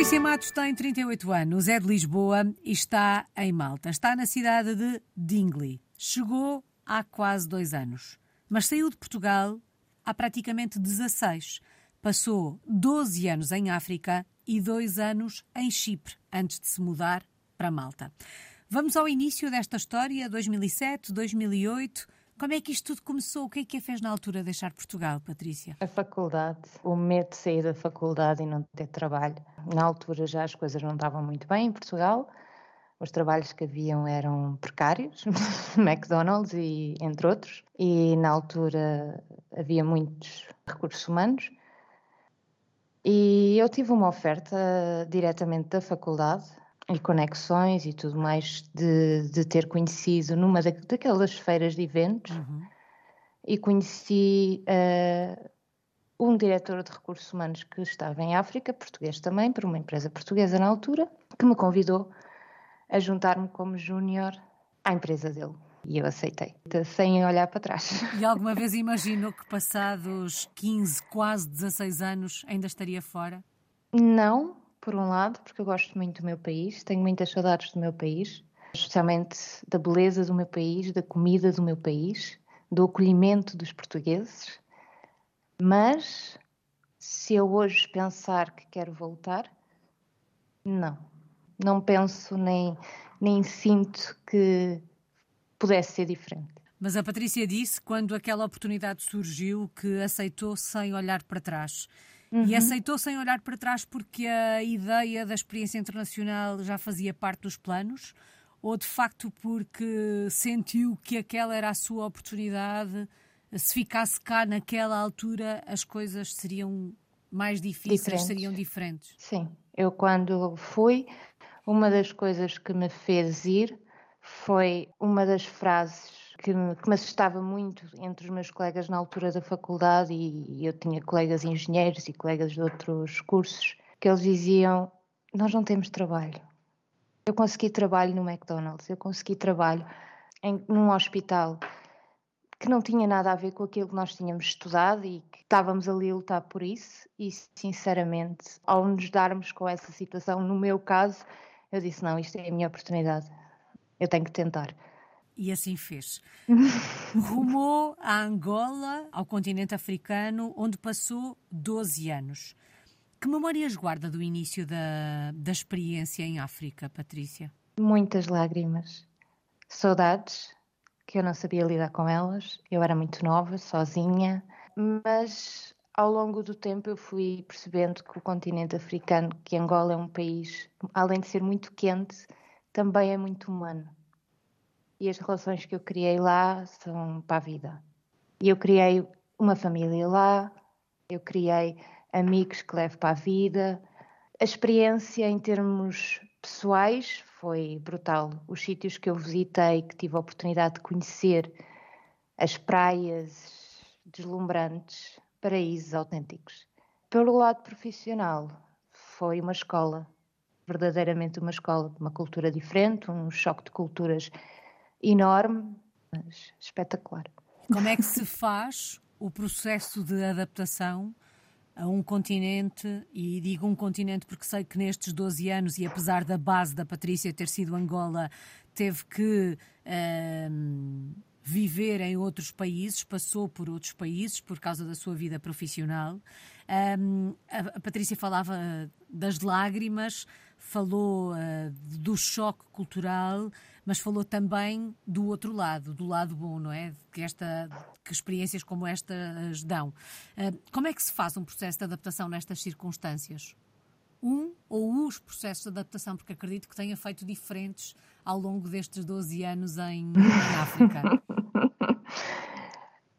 Patrícia Matos tem 38 anos, é de Lisboa e está em Malta. Está na cidade de Dingley. Chegou há quase dois anos, mas saiu de Portugal há praticamente 16. Passou 12 anos em África e dois anos em Chipre, antes de se mudar para Malta. Vamos ao início desta história, 2007, 2008. Como é que isto tudo começou? O que é que a fez na altura deixar Portugal, Patrícia? A faculdade, o medo de sair da faculdade e não ter trabalho. Na altura já as coisas não estavam muito bem em Portugal. Os trabalhos que haviam eram precários, McDonald's e entre outros. E na altura havia muitos recursos humanos. E eu tive uma oferta diretamente da faculdade e conexões e tudo mais de, de ter conhecido numa da, daquelas feiras de eventos uhum. e conheci uh, um diretor de recursos humanos que estava em África, português também, por uma empresa portuguesa na altura, que me convidou a juntar-me como júnior à empresa dele. E eu aceitei, sem olhar para trás. E alguma vez imaginou que passados 15, quase 16 anos, ainda estaria fora? Não, por um lado, porque eu gosto muito do meu país, tenho muitas saudades do meu país, especialmente da beleza do meu país, da comida do meu país, do acolhimento dos portugueses. Mas se eu hoje pensar que quero voltar, não. Não penso nem, nem sinto que pudesse ser diferente. Mas a Patrícia disse, quando aquela oportunidade surgiu, que aceitou sem olhar para trás. Uhum. E aceitou sem olhar para trás porque a ideia da experiência internacional já fazia parte dos planos? Ou de facto porque sentiu que aquela era a sua oportunidade? Se ficasse cá naquela altura, as coisas seriam mais difíceis, diferentes. seriam diferentes? Sim. Eu, quando fui, uma das coisas que me fez ir foi uma das frases que, que, me assustava muito entre os meus colegas na altura da faculdade e, e eu tinha colegas engenheiros e colegas de outros cursos que eles diziam nós não temos trabalho. Eu consegui trabalho no McDonald's, eu consegui trabalho em, num hospital que não tinha nada a ver com aquilo que nós tínhamos estudado e que estávamos ali a lutar por isso. E, sinceramente, ao nos darmos com essa situação, no meu caso, eu disse: não, isto é a minha oportunidade, eu tenho que tentar. E assim fez. Rumou a Angola, ao continente africano, onde passou 12 anos. Que memórias guarda do início da, da experiência em África, Patrícia? Muitas lágrimas. Saudades, que eu não sabia lidar com elas. Eu era muito nova, sozinha, mas ao longo do tempo eu fui percebendo que o continente africano, que Angola é um país, além de ser muito quente, também é muito humano e as relações que eu criei lá são para a vida. E eu criei uma família lá, eu criei amigos que levo para a vida. A experiência em termos pessoais foi brutal. Os sítios que eu visitei, que tive a oportunidade de conhecer, as praias deslumbrantes, paraísos autênticos. Pelo lado profissional, foi uma escola, verdadeiramente uma escola, uma cultura diferente, um choque de culturas enorme, mas espetacular. Como é que se faz o processo de adaptação a um continente, e digo um continente porque sei que nestes 12 anos, e apesar da base da Patrícia ter sido Angola, teve que ehm, viver em outros países, passou por outros países por causa da sua vida profissional. Um, a, a, Patrícia falava das lágrimas, falou uh, do choque cultural, mas falou também do outro lado, do lado bom, não é? Que, esta, que experiências como estas dão. Uh, como é que se faz um processo de adaptação nestas circunstâncias? Um ou os processos de adaptação, porque acredito que tenha feito diferentes ao longo destes 12 anos em, em África.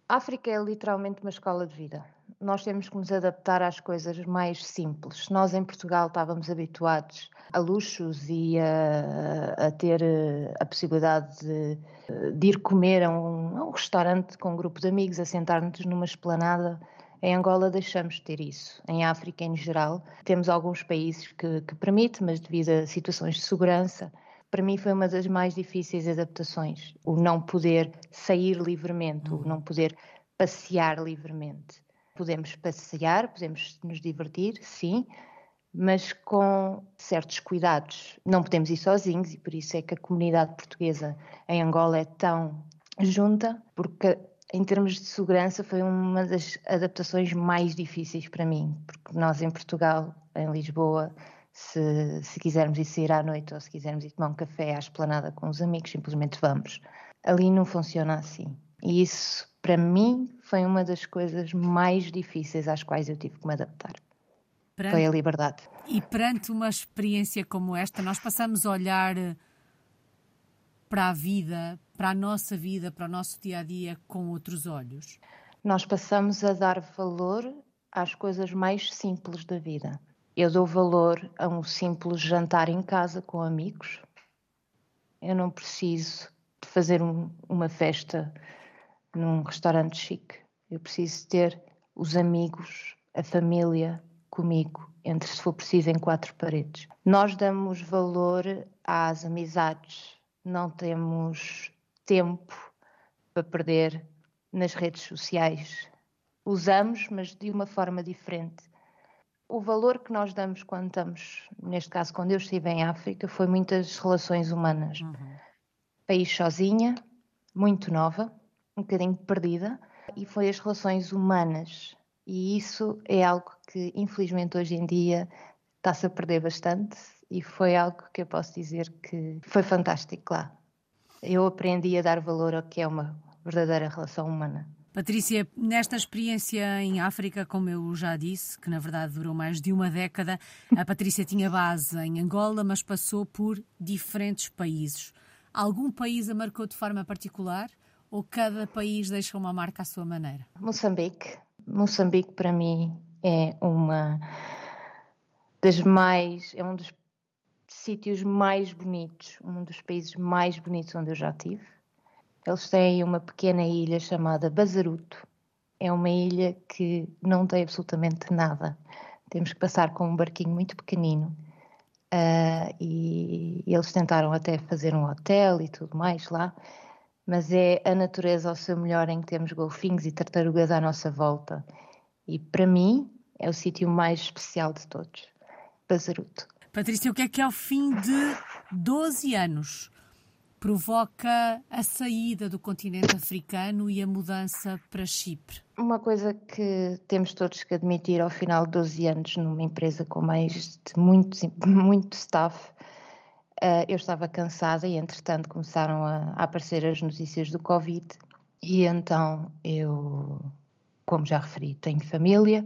África é literalmente uma escola de vida. Nós temos que nos adaptar às coisas mais simples. Nós em Portugal estávamos habituados a luxos e a, a ter eh, a possibilidade de, de ir comer a um, a um, restaurante com um grupo de amigos, a sentar-nos numa esplanada. Em Angola deixamos de ter isso. Em África, em geral, temos alguns países que, que permitem, mas devido a situações de segurança, para mim foi uma das mais difíceis adaptações, o não poder sair livremente, o uhum. não poder passear livremente. Podemos passear, podemos nos divertir, sim, mas com certos cuidados. Não podemos ir sozinhos e por isso é que a comunidade portuguesa em Angola é tão junta, porque em termos de segurança foi uma das adaptações mais difíceis para mim, porque nós em Portugal, em Lisboa, se, se quisermos ir sair à noite ou se quisermos ir tomar um café à esplanada com os amigos, simplesmente vamos. Ali não funciona assim. E isso, para mim, foi uma das coisas mais difíceis às quais eu tive que me adaptar. Perante, foi a liberdade. E perante uma experiência como esta, nós passamos a olhar eh, para a vida, para a nossa vida, para o nosso dia a dia com outros olhos? Nós passamos a dar valor às coisas mais simples da vida. Eu dou valor a um simples jantar em casa com amigos. Eu não preciso de fazer um, uma festa num restaurante chique. Eu preciso ter os amigos, a família comigo, entre se for preciso em quatro paredes. Nós damos valor às amizades, não temos tempo para perder nas redes sociais. Usamos, mas de uma forma diferente. O valor que nós damos quando estamos, neste caso, quando eu estive em África, foi muitas relações humanas. Uhum. País sozinha, muito nova, um bocadinho perdida, e foi as relações humanas. E isso é algo que, infelizmente, hoje em dia está-se a perder bastante, e foi algo que eu posso dizer que foi fantástico lá. Eu aprendi a dar valor ao que é uma verdadeira relação humana. Patrícia, nesta experiência em África, como eu já disse, que na verdade durou mais de uma década, a Patrícia tinha base em Angola, mas passou por diferentes países. Algum país a marcou de forma particular? Ou cada país deixa uma marca à sua maneira? Moçambique. Moçambique para mim é uma das mais é um dos sítios mais bonitos, um dos países mais bonitos onde eu já tive. Eles têm uma pequena ilha chamada Bazaruto. É uma ilha que não tem absolutamente nada. Temos que passar com um barquinho muito pequenino. Uh, e, e eles tentaram até fazer um hotel e tudo mais lá mas é a natureza ao seu melhor em que temos golfinhos e tartarugas à nossa volta. E para mim é o sítio mais especial de todos, Bazaruto. Patrícia, o que é que ao fim de 12 anos provoca a saída do continente africano e a mudança para Chipre? Uma coisa que temos todos que admitir ao final de 12 anos numa empresa com mais de muito, muito staff Uh, eu estava cansada e, entretanto, começaram a, a, aparecer as notícias do Covid. E então eu, como já referi, tenho família.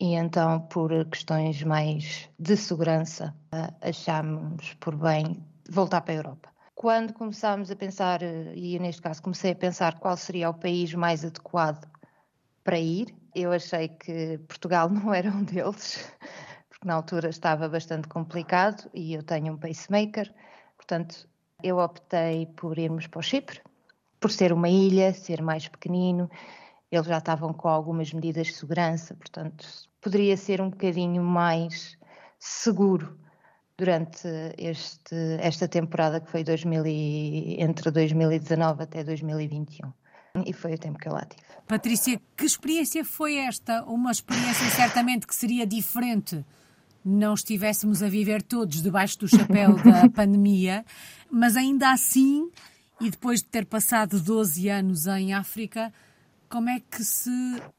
E então, por questões mais de segurança, uh, achámos por bem voltar para a Europa. Quando começámos a pensar, e neste caso comecei a pensar qual seria o país mais adequado para ir, eu achei que Portugal não era um deles porque na altura estava bastante complicado e eu tenho um pacemaker, portanto eu optei por irmos para o Chipre, por ser uma ilha, ser mais pequenino, eles já estavam com algumas medidas de segurança, portanto poderia ser um bocadinho mais seguro durante este, esta temporada que foi 2000 e, entre 2019 até 2021. E foi o tempo que eu lá tive. Patrícia, que experiência foi esta? Uma experiência certamente que seria diferente não estivéssemos a viver todos debaixo do chapéu da pandemia, mas ainda assim, e depois de ter passado 12 anos em África, como é que se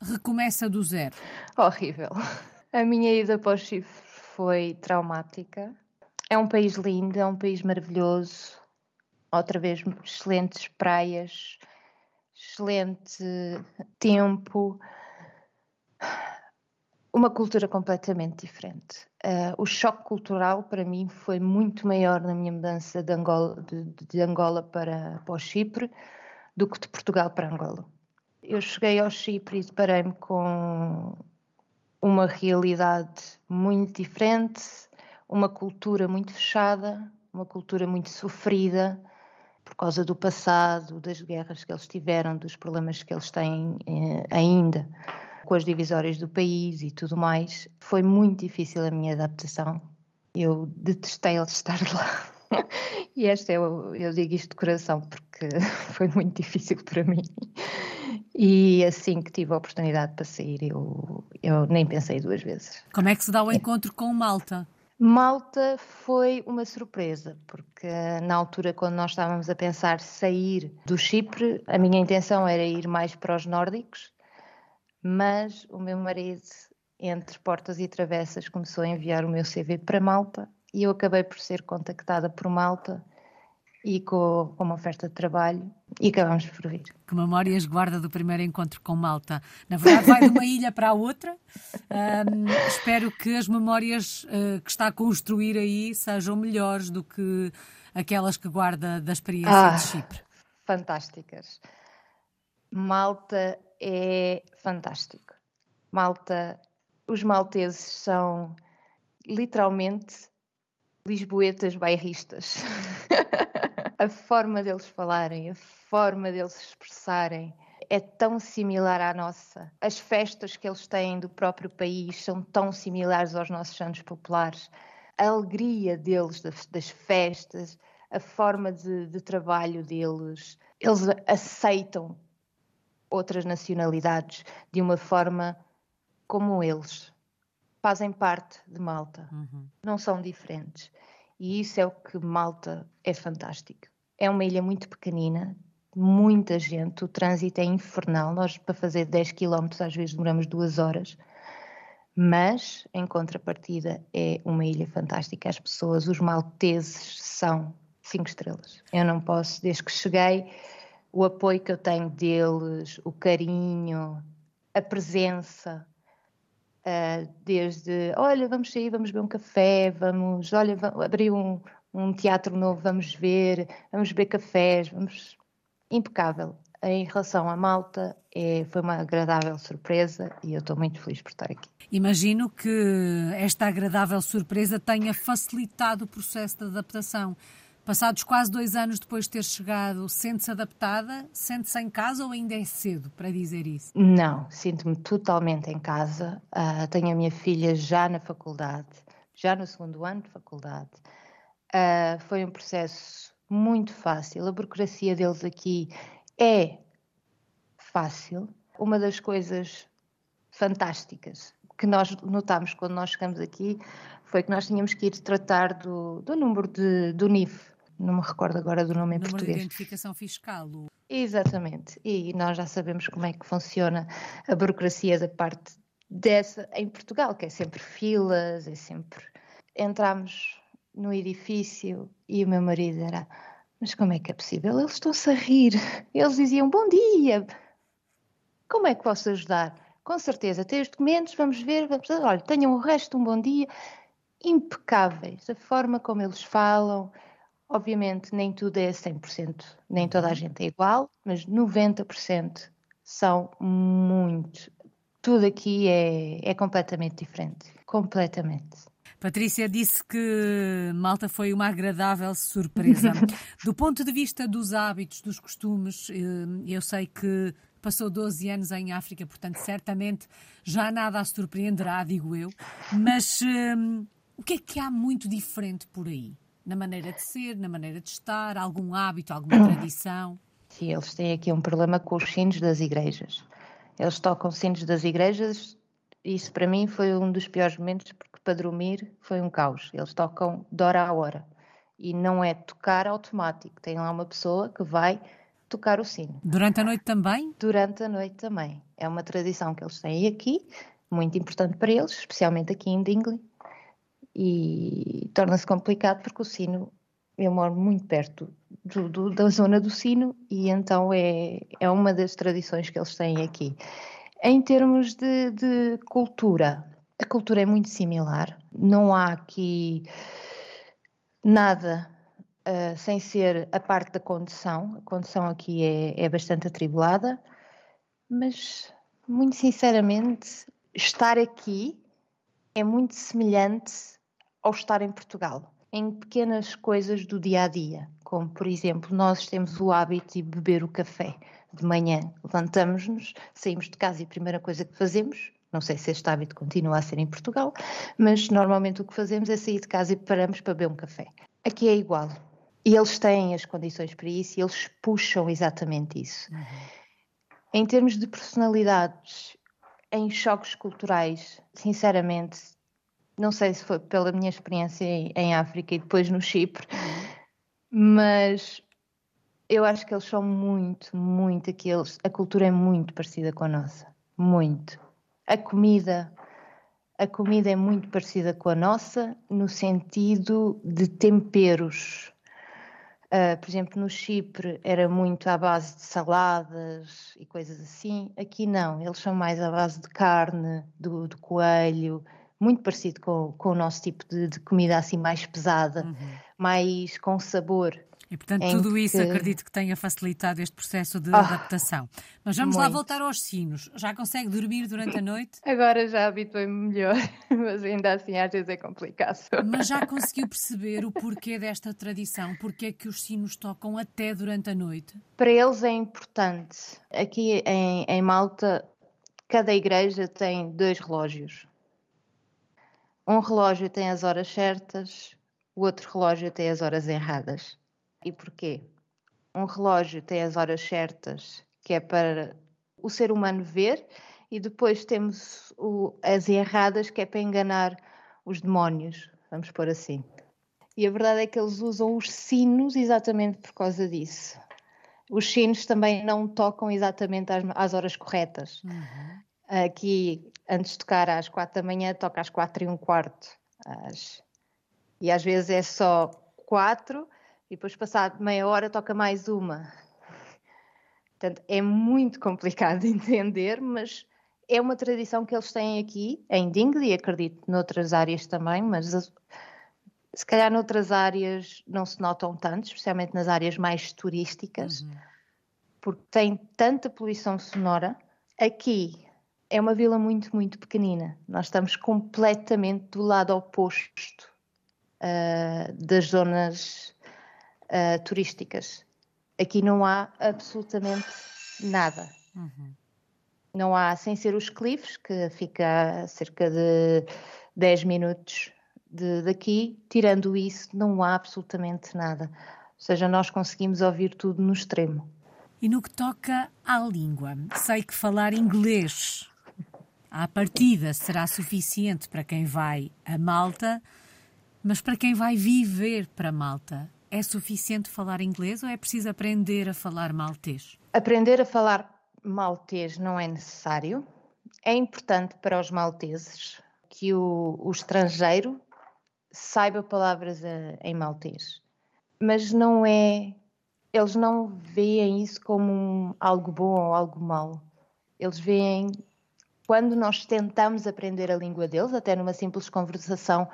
recomeça do zero? Horrível. A minha ida para o Chifre foi traumática. É um país lindo, é um país maravilhoso. Outra vez, excelentes praias, excelente tempo uma cultura completamente diferente. Uh, o choque cultural para mim foi muito maior na minha mudança de Angola, de, de Angola para, para o Chipre do que de Portugal para Angola. Eu cheguei ao Chipre e deparei-me com uma realidade muito diferente, uma cultura muito fechada, uma cultura muito sofrida por causa do passado, das guerras que eles tiveram, dos problemas que eles têm eh, ainda com as divisórias do país e tudo mais. Foi muito difícil a minha adaptação. Eu detestei estar lá. e esta é, eu digo isto de coração porque foi muito difícil para mim. E assim que tive a oportunidade para sair, eu, eu nem pensei duas vezes. Como é que se dá o encontro com Malta? Malta foi uma surpresa, porque na altura, quando nós estávamos a pensar sair do Chipre, a minha intenção era ir mais para os nórdicos, mas o meu marido, entre portas e travessas, começou a enviar o meu CV para Malta e eu acabei por ser contactada por Malta e com, com, uma oferta de trabalho e acabamos por vir. Que memórias guarda do primeiro encontro com Malta? Na verdade, vai de uma ilha para a outra. Um, espero que as memórias uh, que está a construir aí sejam melhores do que aquelas que guarda da experiência ah, de Chipre. Fantásticas. Malta é fantástico. Malta, os malteses são literalmente lisboetas bairristas. a forma deles falarem, a forma deles expressarem é tão similar à nossa. As festas que eles têm do próprio país são tão similares aos nossos santos populares. A alegria deles, das, das festas, a forma de, de trabalho deles, eles aceitam outras nacionalidades de uma forma como eles. Fazem parte de Malta, uhum. não são diferentes. E isso é o que Malta é fantástico. É uma ilha muito pequenina, muita gente, o trânsito é infernal. Nós, para fazer 10 km, às vezes demoramos duas horas. Mas, em contrapartida, é uma ilha fantástica. As pessoas, os malteses, são cinco estrelas. Eu não posso, desde que cheguei, o apoio que eu tenho deles, o carinho, a presença, Uh, desde, olha, vamos sair, vamos beber um café, vamos, olha, vamos abrir um, um teatro novo, vamos ver, vamos beber cafés, vamos... Impecável. Em relação à Malta, é, foi uma agradável surpresa e eu estou muito feliz por estar aqui. Imagino que esta agradável surpresa tenha facilitado o processo de adaptação. Passados quase dois anos depois de ter chegado, sente-se adaptada? Sente-se em casa ou ainda é cedo para dizer isso? Não, sinto-me totalmente em casa. Uh, tenho a minha filha já na faculdade, já no segundo ano de faculdade. Uh, foi um processo muito fácil. A burocracia deles aqui é fácil. Uma das coisas fantásticas que nós notámos quando nós chegamos aqui foi que nós tínhamos que ir tratar do, do número de, do NIF, não me recordo agora do nome em Número português. de identificação fiscal. Exatamente, e nós já sabemos como é que funciona a burocracia da parte dessa em Portugal, que é sempre filas, é sempre. Entramos no edifício e o meu marido era, mas como é que é possível? Eles estão-se a rir. Eles diziam bom dia. Como é que posso ajudar? Com certeza, tem os documentos, vamos ver, vamos... olha, tenham o resto, um bom dia. Impecáveis, a forma como eles falam, Obviamente, nem tudo é 100%, nem toda a uhum. gente é igual, mas 90% são muito. Tudo aqui é, é completamente diferente. Completamente. Patrícia disse que Malta foi uma agradável surpresa. Do ponto de vista dos hábitos, dos costumes, eh, eu sei que passou 12 anos em África, portanto, certamente já nada a surpreenderá, digo eu. Mas um, o que é que há muito diferente por aí? Na maneira de ser, na maneira de estar, algum hábito, alguma tradição? Sim, eles têm aqui um problema com os sinos das igrejas. Eles tocam sinos das igrejas, isso para mim foi um dos piores momentos, porque para dormir foi um caos. Eles tocam de hora a hora e não é tocar automático, tem lá uma pessoa que vai tocar o sino. Durante a noite também? Durante a noite também. É uma tradição que eles têm aqui, muito importante para eles, especialmente aqui em Dingley e torna-se complicado porque o sino, eu moro muito perto do, do, da zona do sino e então é, é uma das tradições que eles têm aqui. Em termos de, de cultura, a cultura é muito similar, não há aqui nada uh, sem ser a parte da condução, a condução aqui é, é bastante atribulada, mas muito sinceramente, estar aqui é muito semelhante ao estar em Portugal, em pequenas coisas do dia a dia, como por exemplo, nós temos o hábito de beber o café de manhã, levantamos-nos, saímos de casa e a primeira coisa que fazemos, não sei se este hábito continua a ser em Portugal, mas normalmente o que fazemos é sair de casa e paramos para beber um café. Aqui é igual. E eles têm as condições para isso e eles puxam exatamente isso. Uhum. Em termos de personalidades, em choques culturais, sinceramente, não sei se foi pela minha experiência em, África e depois no Chipre, mas eu acho que eles são muito, muito aqueles. A cultura é muito parecida com a nossa. Muito. A comida. A comida é muito parecida com a nossa, no sentido de temperos. Uh, por exemplo, no Chipre era muito à base de saladas e coisas assim. Aqui não, eles são mais à base de carne, do, do coelho, muito parecido com, com o nosso tipo de, de comida assim mais pesada, uhum. mais com sabor. E, portanto, tudo isso que... acredito que tenha facilitado este processo de oh, adaptação. Mas vamos muito. lá voltar aos sinos. Já consegue dormir durante a noite? Agora já habituei-me melhor, mas ainda assim às vezes é complicado. Mas já conseguiu perceber o porquê desta tradição? Porquê é que os sinos tocam até durante a noite? Para eles é importante. Aqui em, em Malta, cada igreja tem dois relógios. Um relógio tem as horas certas, o outro relógio tem as horas erradas. E porquê? Um relógio tem as horas certas, que é para o ser humano ver, e depois temos o, as erradas, que é para enganar os demónios, vamos pôr assim. E a verdade é que eles usam os sinos exatamente por causa disso. Os sinos também não tocam exatamente às, às horas corretas. Uhum. Aqui, antes de tocar às quatro da manhã, toca às quatro e um quarto. Às... E às vezes é só quatro e depois, passado meia hora, toca mais uma. Portanto, é muito complicado de entender, mas é uma tradição que eles têm aqui, em Dingley, acredito noutras áreas também, mas se calhar noutras áreas não se notam tanto, especialmente nas áreas mais turísticas, uhum. porque tem tanta poluição sonora. Aqui é uma vila muito, muito pequenina. Nós estamos completamente do lado oposto uh, das zonas uh, turísticas. Aqui não há absolutamente nada. Uhum. Não há, sem ser os cliffs, que fica a cerca de 10 minutos de, daqui, tirando isso, não há absolutamente nada. Ou seja, nós conseguimos ouvir tudo no extremo. E no que toca à língua, sei que falar inglês à partida será suficiente para quem vai a Malta, mas para quem vai viver para Malta, é suficiente falar inglês ou é preciso aprender a falar maltês? Aprender a falar maltês não é necessário. É importante para os malteses que o, o estrangeiro saiba palavras a, em maltês, mas não é. Eles não veem isso como um, algo bom ou algo mau. Eles veem quando nós tentamos aprender a língua deles, até numa simples conversação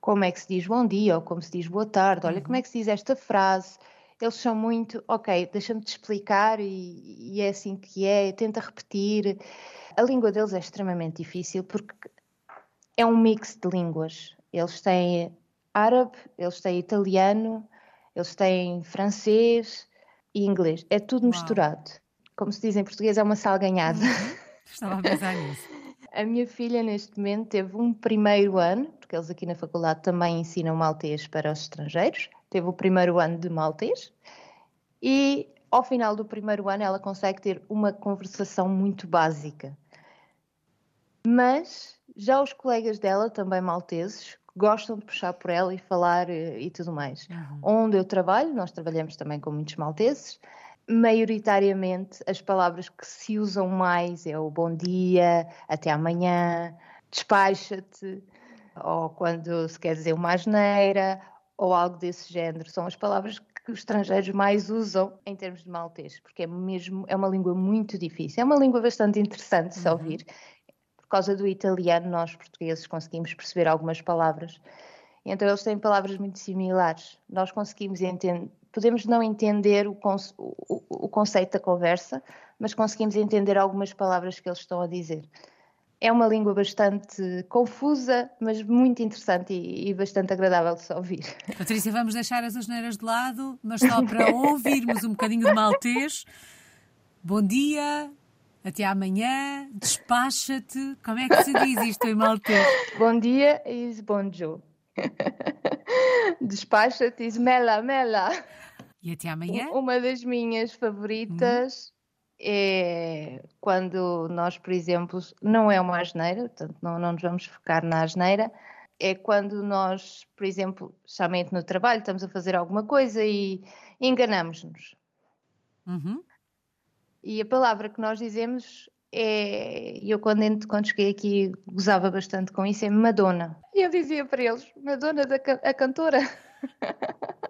como é que se diz bom dia ou como se diz boa tarde, olha como é que se diz esta frase. Eles são muito, ok, deixa-me te explicar e, e, é assim que é, tenta repetir. A língua deles é extremamente difícil porque é um mix de línguas. Eles têm árabe, eles têm italiano, eles têm francês e inglês. É tudo Uau. misturado. Como se diz em português, é uma salganhada. Uhum. Estava a pensar nisso. A minha filha, neste momento, teve um primeiro ano, porque eles aqui na faculdade também ensinam maltês para os estrangeiros. Teve o primeiro ano de maltês e, ao final do primeiro ano, ela consegue ter uma conversação muito básica. Mas já os colegas dela, também malteses, gostam de puxar por ela e falar eh, e tudo mais. Uhum. Onde eu trabalho, nós trabalhamos também com muitos malteses, maioritariamente as palavras que se usam mais é o bom dia, até amanhã, despacha-te, ou quando se quer dizer uma asneira, ou algo desse género. São as palavras que os estrangeiros mais usam em termos de maltês, porque é mesmo é uma língua muito difícil. É uma língua bastante interessante de se uhum. ouvir. Por causa do italiano, nós portugueses conseguimos perceber algumas palavras. Então eles têm palavras muito similares. Nós conseguimos entender podemos não entender o, conce o, o, conceito da conversa, mas conseguimos entender algumas palavras que eles estão a dizer. É uma língua bastante confusa, mas muito interessante e, e bastante agradável de se ouvir. Patrícia, vamos deixar as asneiras de lado, mas só para ouvirmos um bocadinho de maltês. Bom dia, até amanhã, despacha-te. Como é que se diz isto em maltês? Bom dia e bonjour. Despacha-te, diz mela, mela. E até amanhã? Uma das minhas favoritas é quando nós, por exemplo, não é uma asneira, portanto não, não nos vamos focar na asneira, é quando nós, por exemplo, somente no trabalho, estamos a fazer alguma coisa e enganamos-nos. Uhum. E a palavra que nós dizemos é. Eu, quando, quando cheguei aqui, gozava bastante com isso, é Madonna. E eu dizia para eles: Madonna, da, a cantora.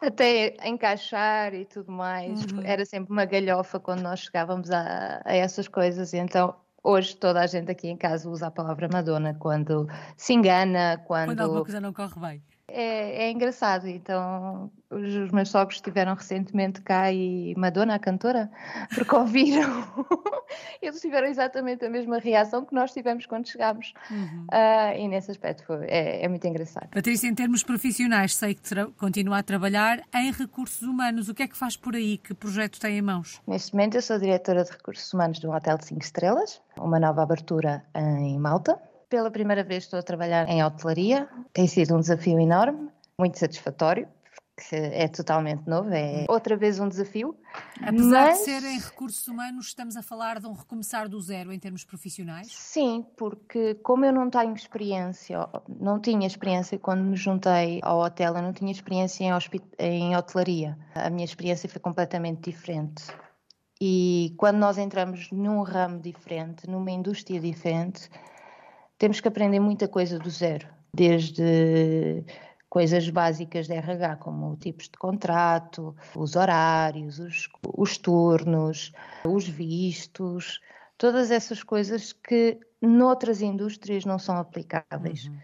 Até encaixar e tudo mais. Uhum. Era sempre uma galhofa quando nós chegávamos a, a essas coisas. Então, hoje toda a gente aqui em casa usa a palavra Madonna quando se engana, quando. Quando alguma coisa não corre bem é, é, engraçado. Então, os, os, meus sogros estiveram recentemente cá e Madonna, a cantora, porque ouviram. Eles tiveram exatamente a mesma reação que nós tivemos quando chegámos. Uhum. Uh, e nesse aspecto foi, é, é, muito engraçado. Patrícia, em termos profissionais, sei que continua a trabalhar em recursos humanos. O que é que faz por aí? Que projeto tem em mãos? Neste momento, eu sou diretora de recursos humanos de um hotel de 5 estrelas, uma nova abertura em Malta. Pela primeira vez estou a trabalhar em hotelaria. Tem sido um desafio enorme, muito satisfatório, que é totalmente novo, é outra vez um desafio. Apesar mas... de ser em recursos humanos, estamos a falar de um recomeçar do zero em termos profissionais? Sim, porque como eu não tenho experiência, não tinha experiência quando me juntei ao hotel, eu não tinha experiência em, hospit... em hotelaria. A minha experiência foi completamente diferente. E quando nós entramos num ramo diferente, numa indústria diferente, temos que aprender muita coisa do zero, desde coisas básicas de RH, como tipos de contrato, os horários, os, os turnos, os vistos, todas essas coisas que noutras indústrias não são aplicáveis uhum.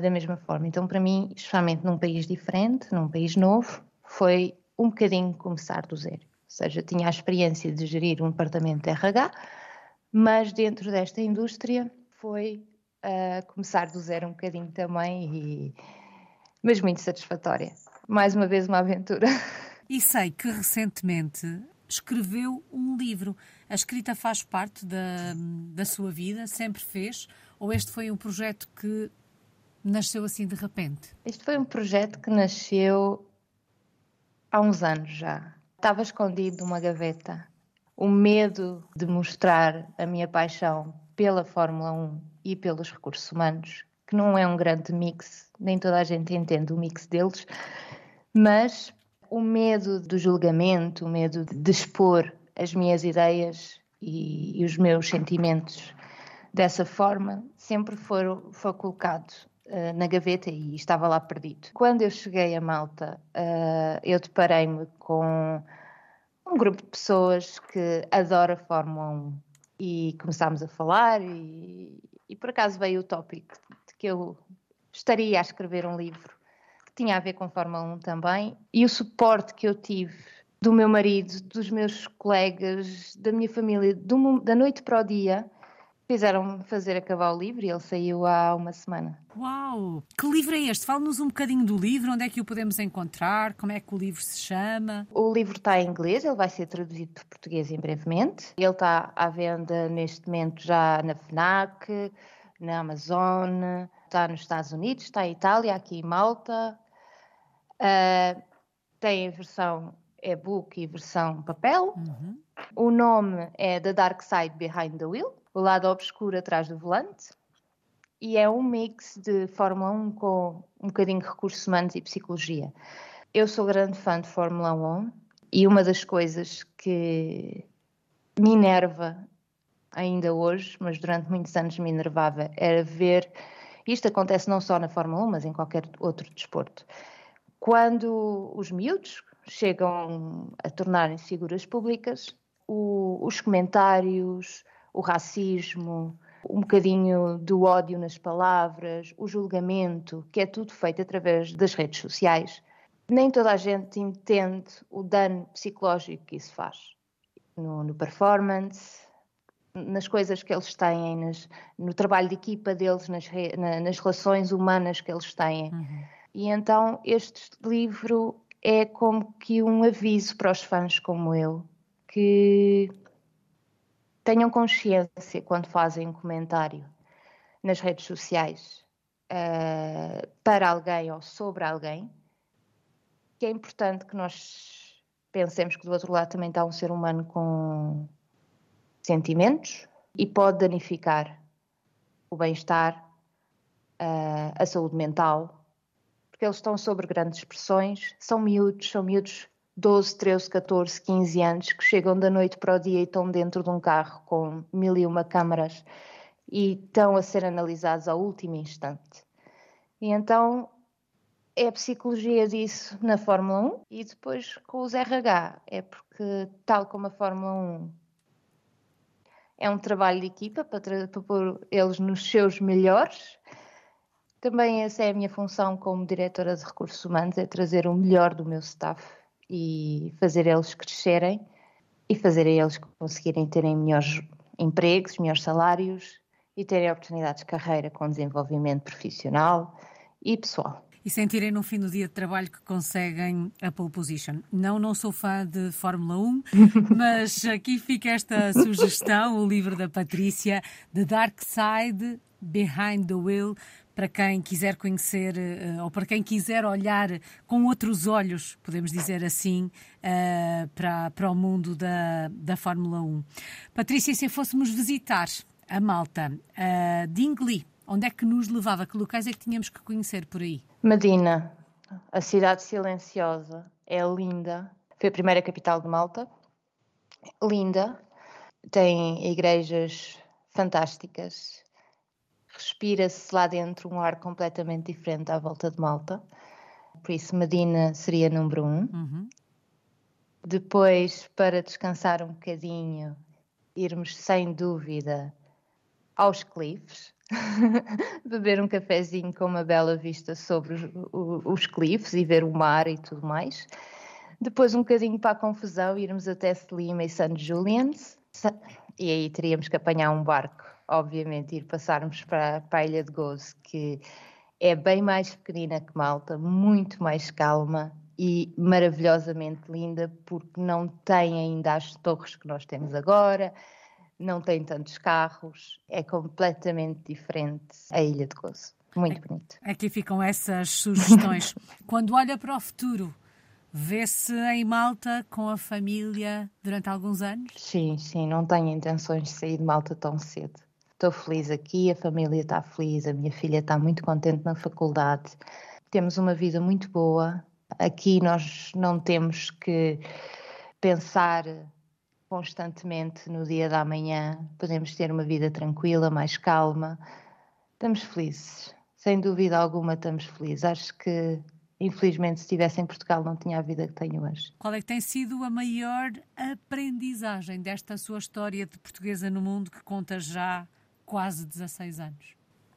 da mesma forma. Então, para mim, especialmente num país diferente, num país novo, foi um bocadinho começar do zero. Ou seja, tinha a experiência de gerir um departamento de RH, mas dentro desta indústria foi a começar do zero um bocadinho também, e... mas muito satisfatória. Mais uma vez, uma aventura. E sei que recentemente escreveu um livro. A escrita faz parte da, da sua vida? Sempre fez? Ou este foi um projeto que nasceu assim de repente? Este foi um projeto que nasceu há uns anos já. Estava escondido numa gaveta. O medo de mostrar a minha paixão pela Fórmula 1 e pelos recursos humanos, que não é um grande mix, nem toda a gente entende o mix deles, mas o medo do julgamento, o medo de expor as minhas ideias e, e os meus sentimentos dessa forma, sempre foi, foi colocado uh, na gaveta e estava lá perdido. Quando eu cheguei a Malta, uh, eu deparei-me com um grupo de pessoas que adora a Fórmula 1 e começámos a falar e, e por acaso veio o tópico de que eu estaria a escrever um livro que tinha a ver com Fórmula 1 também, e o suporte que eu tive do meu marido, dos meus colegas, da minha família, do, da noite para o dia, Fizeram-me fazer acabar o livro e ele saiu há uma semana. Uau! Que livro é este? Fala-nos um bocadinho do livro, onde é que o podemos encontrar, como é que o livro se chama? O livro está em inglês, ele vai ser traduzido para português em brevemente. Ele está à venda neste momento já na FNAC, na Amazon, está nos Estados Unidos, está em Itália, aqui em Malta. Uh, tem a versão e-book e versão papel. Uhum. O nome é The Dark Side Behind the Wheel o lado obscuro atrás do volante. E é um mix de Fórmula 1 com um bocadinho de recursos humanos e psicologia. Eu sou grande fã de Fórmula 1 e uma das coisas que me enerva ainda hoje, mas durante muitos anos me enervava, era ver. Isto acontece não só na Fórmula 1, mas em qualquer outro desporto. Quando os miúdos chegam a tornarem-se figuras públicas, o, os comentários, o racismo, um bocadinho do ódio nas palavras, o julgamento, que é tudo feito através das redes sociais. Nem toda a gente entende o dano psicológico que isso faz no, no performance, nas coisas que eles têm, nas, no trabalho de equipa deles, nas, re, na, nas relações humanas que eles têm. Uhum. E então este livro é como que um aviso para os fãs como eu, que tenham consciência quando fazem um comentário nas redes sociais uh, para alguém ou sobre alguém, que é importante que nós pensemos que do outro lado também está um ser humano com sentimentos e pode danificar o bem-estar, a saúde mental, porque eles estão sobre grandes pressões, são miúdos, são miúdos 12, 13, 14, 15 anos que chegam da noite para o dia e estão dentro de um carro com mil e uma câmaras e estão a ser analisados ao último instante. E então é a psicologia disso na Fórmula 1 e depois com os RH. É porque, tal como a Fórmula 1 é um trabalho de equipa para, para pôr eles nos seus melhores, também essa é a minha função como diretora de recursos humanos, é trazer o melhor do meu staff e fazer eles crescerem e fazer eles conseguirem terem melhores empregos, melhores salários e terem oportunidades de carreira com desenvolvimento profissional e pessoal e sentirem no fim do dia de trabalho que conseguem a pole position. Não, não sou fã de Fórmula 1, mas aqui fica esta sugestão, o livro da Patrícia, The Dark Side Behind the Wheel, para quem quiser conhecer eh, ou para quem quiser olhar com outros olhos, podemos dizer assim, eh, para, para o mundo da, da Fórmula 1. Patrícia, se fôssemos visitar a Malta, uh, Dingley, onde é que nos levava? Que locais é que tínhamos que conhecer por aí? Medina, a cidade silenciosa, é linda. Foi a primeira capital de Malta. Linda, tem igrejas fantásticas. Respira-se lá dentro um ar completamente diferente à volta de Malta. Por isso, Medina seria número um. Uhum. Depois, para descansar um bocadinho, irmos sem dúvida aos cliffs, beber um cafezinho com uma bela vista sobre os, os, cliffs e ver o mar e tudo mais. Depois um bocadinho para a confusão, irmos até Selima e St. Julian's, e aí teríamos que apanhar um barco, obviamente, ir passarmos para, para a Ilha de Gozo, que é bem mais pequenina que Malta, muito mais calma e maravilhosamente linda, porque não tem ainda as torres que nós temos agora, não tem tantos carros, é completamente diferente a Ilha de Gozo. Muito bonito. Aqui ficam essas sugestões. Quando olha para o futuro, vê-se em Malta com a família durante alguns anos? Sim, sim, não tenho intenções de sair de Malta tão cedo. Estou feliz aqui, a família está feliz, a minha filha está muito contente na faculdade. Temos uma vida muito boa. Aqui nós não temos que pensar constantemente no dia da manhã, podemos ter uma vida tranquila, mais calma. Estamos felizes, sem dúvida alguma estamos felizes. Acho que, infelizmente, se estivesse em Portugal não tinha a vida que tenho hoje. Qual é que tem sido a maior aprendizagem desta sua história de portuguesa no mundo que conta já quase 16 anos?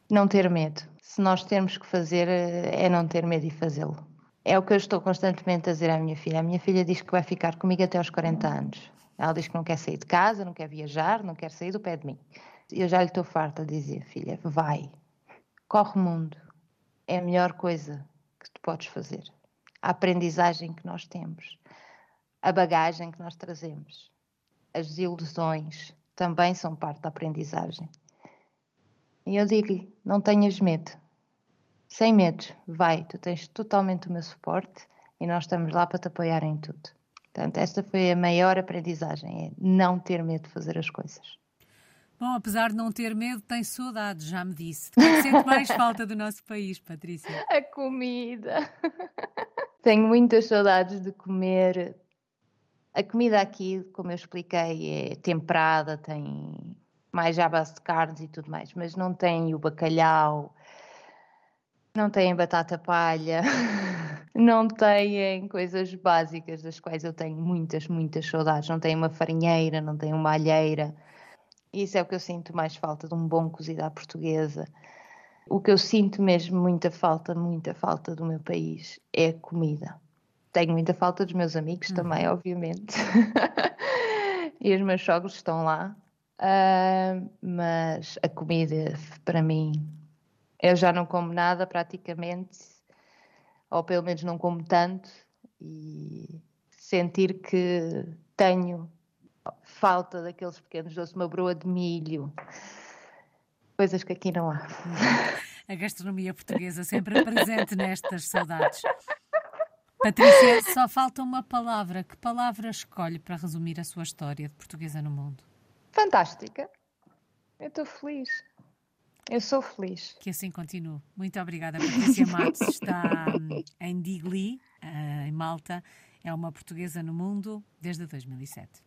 Não ter medo. Se nós temos que fazer, é não ter medo e fazê-lo. É o que eu estou constantemente a dizer à minha filha. A minha filha diz que vai ficar comigo até aos 40 anos. Ela diz que não quer sair de casa, não quer viajar, não quer sair do pé de mim. Eu já lhe estou farta de dizer, filha, vai, corre o mundo. É a melhor coisa que tu podes fazer. A aprendizagem que nós temos, a bagagem que nós trazemos, as desilusões também são parte da aprendizagem. E eu digo-lhe, não tenhas medo. Sem medo, vai, tu tens totalmente o meu suporte e nós estamos lá para te apoiar em tudo. Portanto, esta foi a maior aprendizagem, é não ter medo de fazer as coisas. Bom, apesar de não ter medo, tem saudades, já me disse. Sente mais falta do nosso país, Patrícia? A comida. Tenho muitas saudades de comer. A comida aqui, como eu expliquei, é temperada, tem mais à base de carnes e tudo mais, mas não tem o bacalhau, não tem batata palha. não têm coisas básicas das quais eu tenho muitas, muitas saudades. Não tem uma farinheira, não tem uma alheira. Isso é o que eu sinto mais falta de um bom cozido à portuguesa. O que eu sinto mesmo muita falta, muita falta do meu país é a comida. Tenho muita falta dos meus amigos uhum. também, obviamente. e os meus sogros estão lá. Uh, mas a comida, para mim, eu já não como nada praticamente ou pelo menos não como tanto, e sentir que tenho falta daqueles pequenos doces, uma broa de milho, coisas que aqui não há. A gastronomia portuguesa sempre presente nestas saudades. Patrícia, só falta uma palavra. Que palavra escolhe para resumir a sua história de portuguesa no mundo? Fantástica. Eu estou feliz. Eu sou feliz. Que assim continue. Muito obrigada, Patrícia Matos. Está hum, em Digli, eh, em Malta. É uma portuguesa no mundo desde 2007.